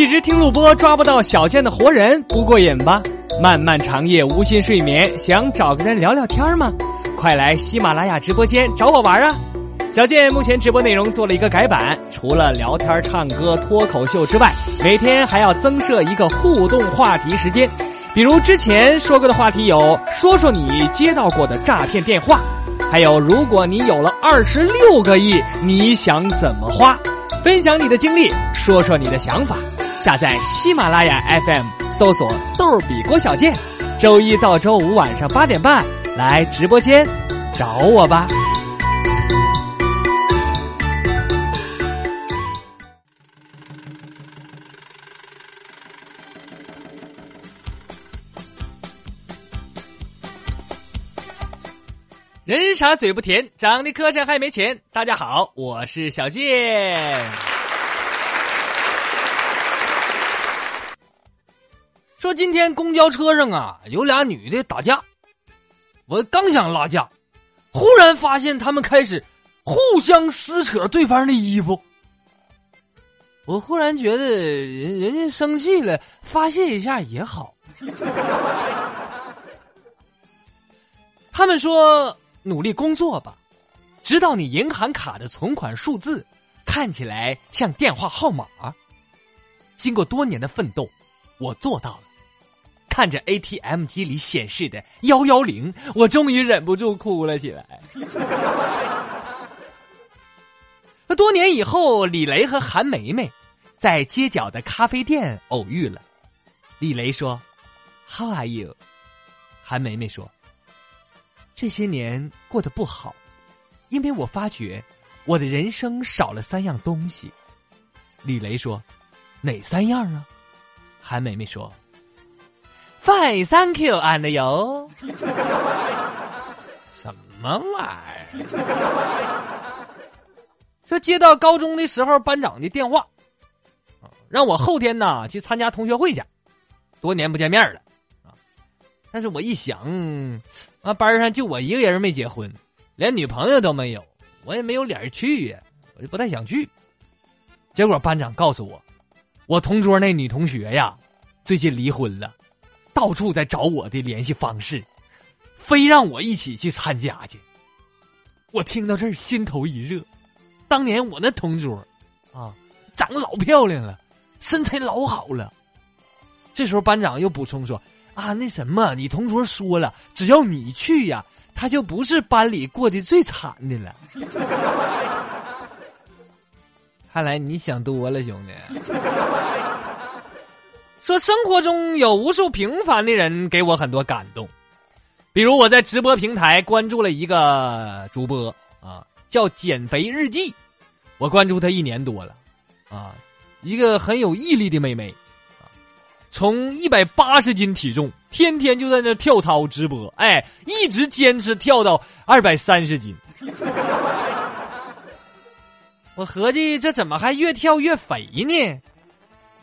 一直听录播抓不到小贱的活人不过瘾吧？漫漫长夜无心睡眠，想找个人聊聊天吗？快来喜马拉雅直播间找我玩啊！小贱目前直播内容做了一个改版，除了聊天、唱歌、脱口秀之外，每天还要增设一个互动话题时间。比如之前说过的话题有：说说你接到过的诈骗电话，还有如果你有了二十六个亿，你想怎么花？分享你的经历，说说你的想法。下载喜马拉雅 FM，搜索“逗比郭小贱”，周一到周五晚上八点半来直播间找我吧。人傻嘴不甜，长得磕碜还没钱。大家好，我是小贱。说今天公交车上啊，有俩女的打架，我刚想拉架，忽然发现他们开始互相撕扯对方的衣服。我忽然觉得人人家生气了，发泄一下也好。他们说。努力工作吧，直到你银行卡的存款数字看起来像电话号码。经过多年的奋斗，我做到了。看着 ATM 机里显示的幺幺零，我终于忍不住哭了起来。那 多年以后，李雷和韩梅梅在街角的咖啡店偶遇了。李雷说：“How are you？” 韩梅梅说。这些年过得不好，因为我发觉我的人生少了三样东西。李雷说：“哪三样啊？”韩梅梅说：“Fine, thank you, and you。”什么玩意儿？说接到高中的时候班长的电话，让我后天呐去参加同学会去。多年不见面了啊！但是我一想。啊，班上就我一个人没结婚，连女朋友都没有，我也没有脸去呀，我就不太想去。结果班长告诉我，我同桌那女同学呀，最近离婚了，到处在找我的联系方式，非让我一起去参加去。我听到这儿心头一热，当年我那同桌，啊，长得老漂亮了，身材老好了。这时候班长又补充说。啊，那什么，你同桌说了，只要你去呀，他就不是班里过得最惨的了。看来你想多了，兄弟。说生活中有无数平凡的人给我很多感动，比如我在直播平台关注了一个主播啊，叫减肥日记，我关注他一年多了，啊，一个很有毅力的妹妹啊。从一百八十斤体重，天天就在那跳操直播，哎，一直坚持跳到二百三十斤。我合计这怎么还越跳越肥呢？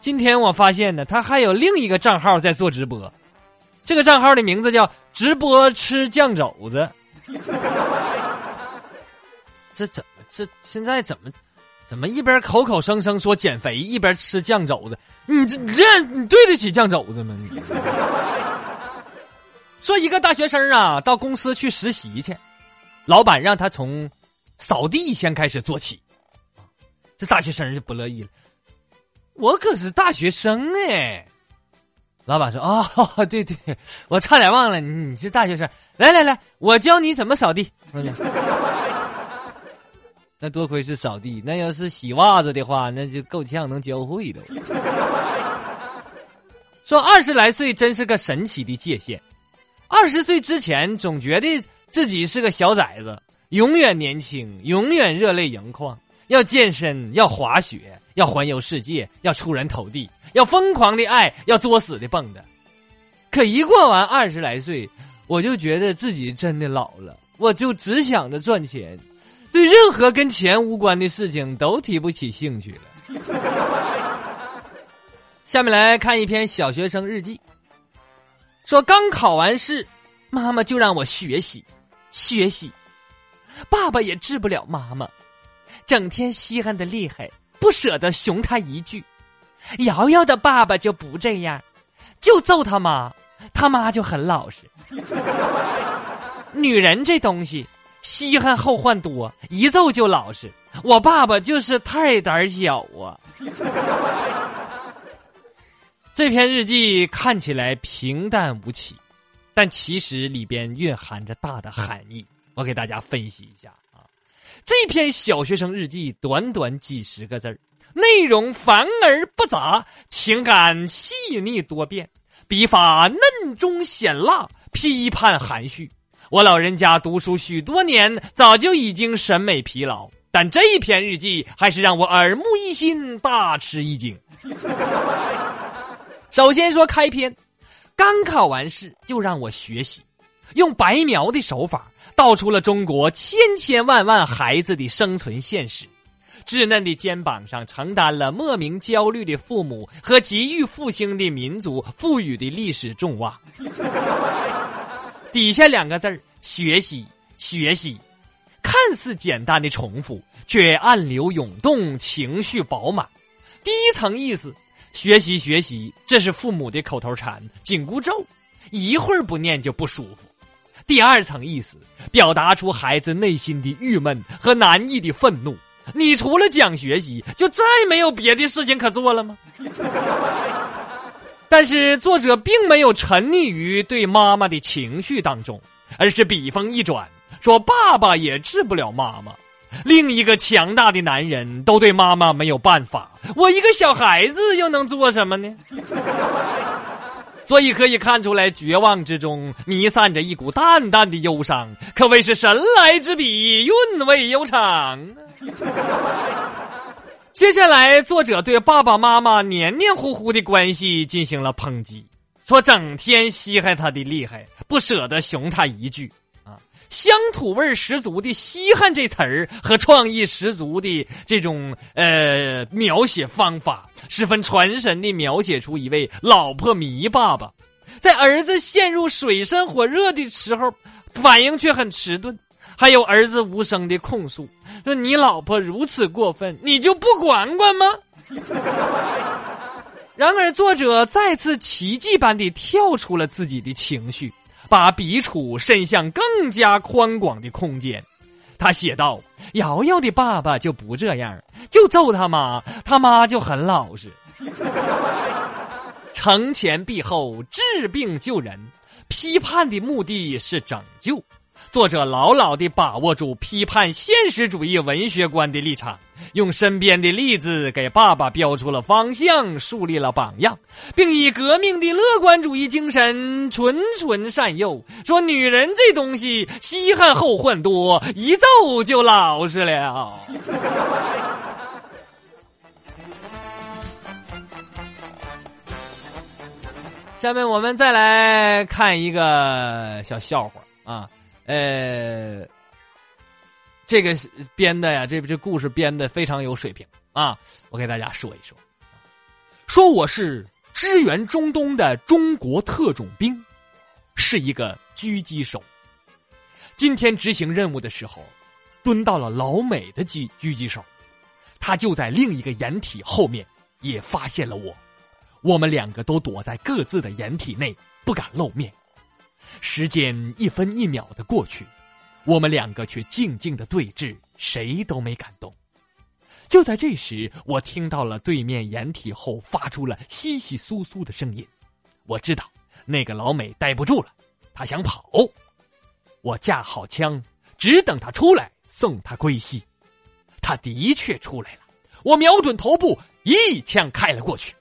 今天我发现呢，他还有另一个账号在做直播，这个账号的名字叫“直播吃酱肘子”。这怎么这现在怎么？怎么一边口口声声说减肥，一边吃酱肘子？你这你这你对得起酱肘子吗？你 说一个大学生啊，到公司去实习去，老板让他从扫地先开始做起，这大学生就不乐意了。我可是大学生哎！老板说：“哦，对对，我差点忘了，你是大学生。来来来，我教你怎么扫地。”那多亏是扫地，那要是洗袜子的话，那就够呛能教会的。说二十来岁真是个神奇的界限，二十岁之前总觉得自己是个小崽子，永远年轻，永远热泪盈眶，要健身，要滑雪，要环游世界，要出人头地，要疯狂的爱，要作死的蹦跶。可一过完二十来岁，我就觉得自己真的老了，我就只想着赚钱。对任何跟钱无关的事情都提不起兴趣了。下面来看一篇小学生日记，说刚考完试，妈妈就让我学习学习，爸爸也治不了妈妈，整天稀罕的厉害，不舍得熊他一句。瑶瑶的爸爸就不这样，就揍他妈，他妈就很老实。女人这东西，稀罕后患多，一揍就老实。我爸爸就是太胆小啊。这篇日记看起来平淡无奇，但其实里边蕴含着大的含义。我给大家分析一下，这篇小学生日记短短几十个字。内容繁而不杂，情感细腻多变，笔法嫩中显辣，批判含蓄。我老人家读书许多年，早就已经审美疲劳，但这一篇日记还是让我耳目一新，大吃一惊。首先说开篇，刚考完试就让我学习，用白描的手法道出了中国千千万万孩子的生存现实。稚嫩的肩膀上承担了莫名焦虑的父母和急于复兴的民族赋予的历史重望。底下两个字儿“学习，学习”，看似简单的重复，却暗流涌动，情绪饱满。第一层意思，学习学习，这是父母的口头禅、紧箍咒，一会儿不念就不舒服。第二层意思，表达出孩子内心的郁闷和难抑的愤怒。你除了讲学习，就再没有别的事情可做了吗？但是作者并没有沉溺于对妈妈的情绪当中，而是笔锋一转，说爸爸也治不了妈妈，另一个强大的男人都对妈妈没有办法，我一个小孩子又能做什么呢？所以可以看出来，绝望之中弥散着一股淡淡的忧伤，可谓是神来之笔，韵味悠长。接下来，作者对爸爸妈妈黏黏糊糊的关系进行了抨击，说整天稀罕他的厉害，不舍得熊他一句。乡土味十足的“稀罕”这词儿和创意十足的这种呃描写方法。十分传神地描写出一位老婆迷爸爸，在儿子陷入水深火热的时候，反应却很迟钝。还有儿子无声的控诉，说：“你老婆如此过分，你就不管管吗？” 然而，作者再次奇迹般地跳出了自己的情绪，把笔触伸向更加宽广的空间。他写道：“瑶瑶的爸爸就不这样，就揍他妈，他妈就很老实。惩前毖后，治病救人，批判的目的是拯救。”作者牢牢地把握住批判现实主义文学观的立场，用身边的例子给爸爸标出了方向，树立了榜样，并以革命的乐观主义精神谆谆善诱，说女人这东西稀罕后患多，一揍就老实了。下面我们再来看一个小笑话啊。呃，这个编的呀，这这故事编的非常有水平啊！我给大家说一说，说我是支援中东的中国特种兵，是一个狙击手。今天执行任务的时候，蹲到了老美的狙狙击手，他就在另一个掩体后面，也发现了我。我们两个都躲在各自的掩体内，不敢露面。时间一分一秒的过去，我们两个却静静的对峙，谁都没敢动。就在这时，我听到了对面掩体后发出了稀稀疏疏的声音。我知道那个老美待不住了，他想跑。我架好枪，只等他出来送他归西。他的确出来了，我瞄准头部一枪开了过去。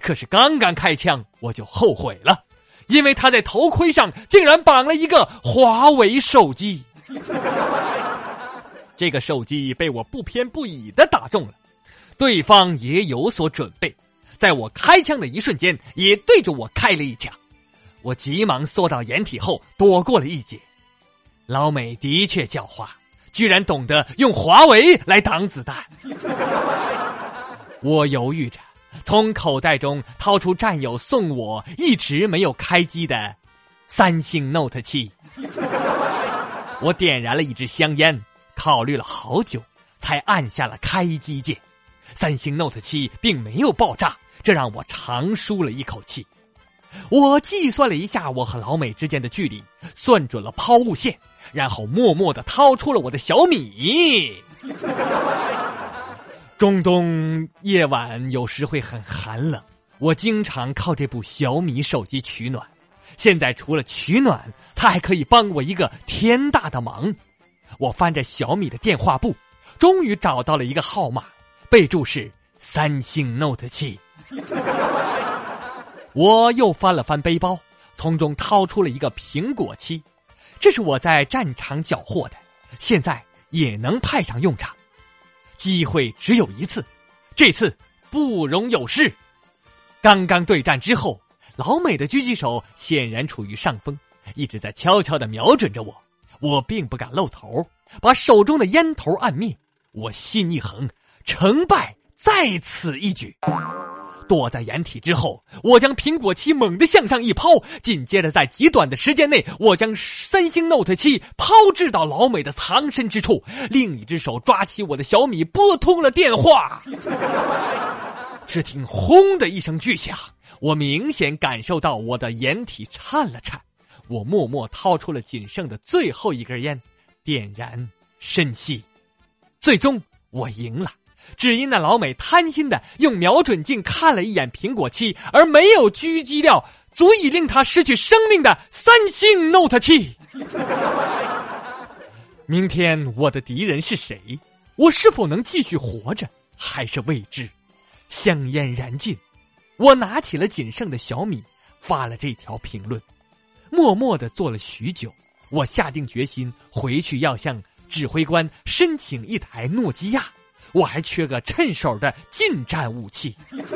可是刚刚开枪，我就后悔了。因为他在头盔上竟然绑了一个华为手机，这个手机被我不偏不倚的打中了，对方也有所准备，在我开枪的一瞬间也对着我开了一枪，我急忙缩到掩体后躲过了一劫。老美的确狡猾，居然懂得用华为来挡子弹，我犹豫着。从口袋中掏出战友送我一直没有开机的三星 Note 七，我点燃了一支香烟，考虑了好久，才按下了开机键。三星 Note 七并没有爆炸，这让我长舒了一口气。我计算了一下我和老美之间的距离，算准了抛物线，然后默默的掏出了我的小米。中东夜晚有时会很寒冷，我经常靠这部小米手机取暖。现在除了取暖，它还可以帮我一个天大的忙。我翻着小米的电话簿，终于找到了一个号码，备注是三星 Note 七。我又翻了翻背包，从中掏出了一个苹果七，这是我在战场缴获的，现在也能派上用场。机会只有一次，这次不容有失。刚刚对战之后，老美的狙击手显然处于上风，一直在悄悄的瞄准着我。我并不敢露头，把手中的烟头按灭。我心一横，成败在此一举。躲在掩体之后，我将苹果七猛地向上一抛，紧接着在极短的时间内，我将三星 Note 七抛掷到老美的藏身之处，另一只手抓起我的小米，拨通了电话。只听“轰”的一声巨响，我明显感受到我的掩体颤了颤。我默默掏出了仅剩的最后一根烟，点燃，深吸，最终我赢了。只因那老美贪心的用瞄准镜看了一眼苹果七，而没有狙击掉足以令他失去生命的三星 Note 七。明天我的敌人是谁？我是否能继续活着，还是未知。香烟燃尽，我拿起了仅剩的小米，发了这条评论。默默的做了许久，我下定决心回去要向指挥官申请一台诺基亚。我还缺个趁手的近战武器。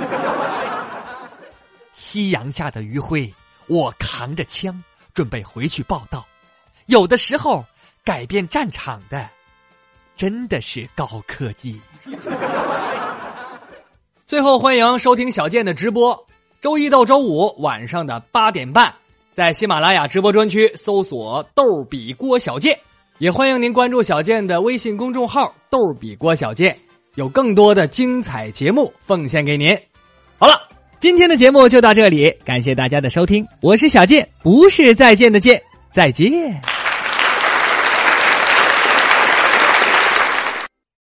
夕阳下的余晖，我扛着枪准备回去报道。有的时候，改变战场的真的是高科技。最后，欢迎收听小健的直播，周一到周五晚上的八点半，在喜马拉雅直播专区搜索“逗比郭小健”，也欢迎您关注小健的微信公众号“逗比郭小健”。有更多的精彩节目奉献给您。好了，今天的节目就到这里，感谢大家的收听，我是小健，不是再见的见，再见。